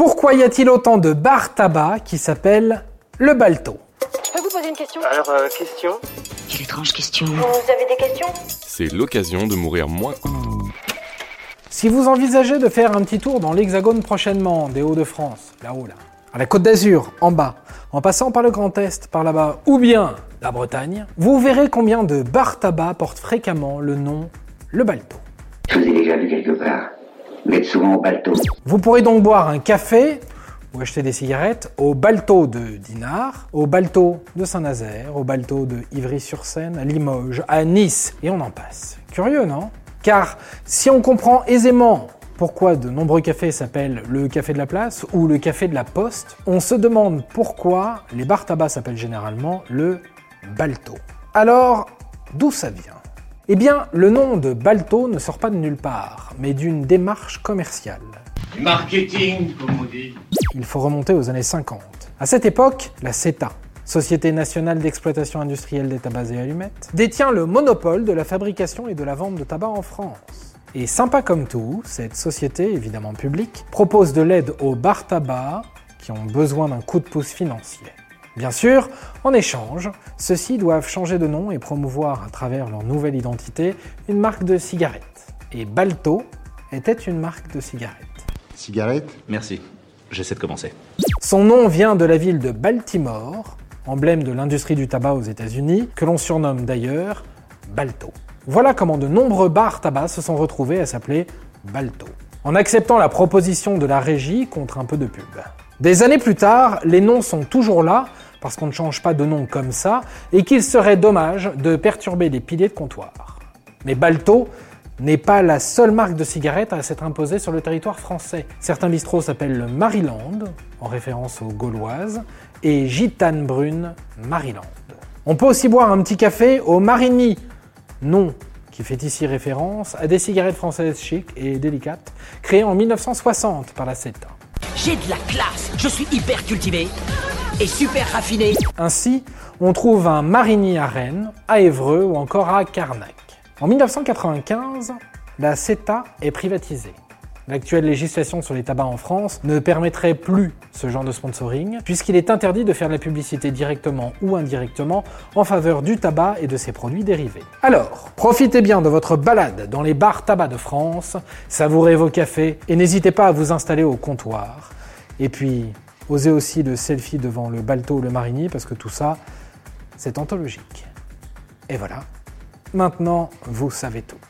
Pourquoi y a-t-il autant de bars tabac qui s'appellent le Balto Je peux vous poser une question Alors, euh, question Quelle étrange question. Vous avez des questions C'est l'occasion de mourir moins. Si vous envisagez de faire un petit tour dans l'Hexagone prochainement, des Hauts-de-France, là-haut là, à la Côte d'Azur, en bas, en passant par le Grand Est, par là-bas, ou bien la Bretagne, vous verrez combien de bars tabac portent fréquemment le nom le Balto. Je vous ai déjà vu quelque part. Vous pourrez donc boire un café ou acheter des cigarettes au Balto de Dinard, au Balto de Saint-Nazaire, au Balto de Ivry-sur-Seine, à Limoges, à Nice, et on en passe. Curieux, non? Car si on comprend aisément pourquoi de nombreux cafés s'appellent le café de la place ou le café de la poste, on se demande pourquoi les bars tabac s'appellent généralement le Balto. Alors, d'où ça vient? Eh bien, le nom de Balto ne sort pas de nulle part, mais d'une démarche commerciale. Marketing, comme on dit. Il faut remonter aux années 50. À cette époque, la CETA, Société nationale d'exploitation industrielle des tabacs et allumettes, détient le monopole de la fabrication et de la vente de tabac en France. Et sympa comme tout, cette société, évidemment publique, propose de l'aide aux bars tabac qui ont besoin d'un coup de pouce financier. Bien sûr, en échange, ceux-ci doivent changer de nom et promouvoir à travers leur nouvelle identité une marque de cigarettes. Et Balto était une marque de cigarettes. Cigarette Merci. J'essaie de commencer. Son nom vient de la ville de Baltimore, emblème de l'industrie du tabac aux États-Unis, que l'on surnomme d'ailleurs Balto. Voilà comment de nombreux bars tabac se sont retrouvés à s'appeler Balto, en acceptant la proposition de la régie contre un peu de pub. Des années plus tard, les noms sont toujours là, parce qu'on ne change pas de nom comme ça, et qu'il serait dommage de perturber les piliers de comptoir. Mais Balto n'est pas la seule marque de cigarettes à s'être imposée sur le territoire français. Certains bistrots s'appellent le Maryland, en référence aux Gauloises, et Gitane Brune Maryland. On peut aussi boire un petit café au Marigny, nom qui fait ici référence à des cigarettes françaises chic et délicates, créées en 1960 par la CETA. J'ai de la classe. Je suis hyper cultivé et super raffiné. Ainsi, on trouve un Marigny à Rennes, à Évreux ou encore à Carnac. En 1995, la CETA est privatisée. L'actuelle législation sur les tabacs en France ne permettrait plus ce genre de sponsoring, puisqu'il est interdit de faire de la publicité directement ou indirectement en faveur du tabac et de ses produits dérivés. Alors, profitez bien de votre balade dans les bars tabac de France, savourez vos cafés et n'hésitez pas à vous installer au comptoir. Et puis, osez aussi le selfie devant le Balto ou le Marigny, parce que tout ça, c'est anthologique. Et voilà, maintenant vous savez tout.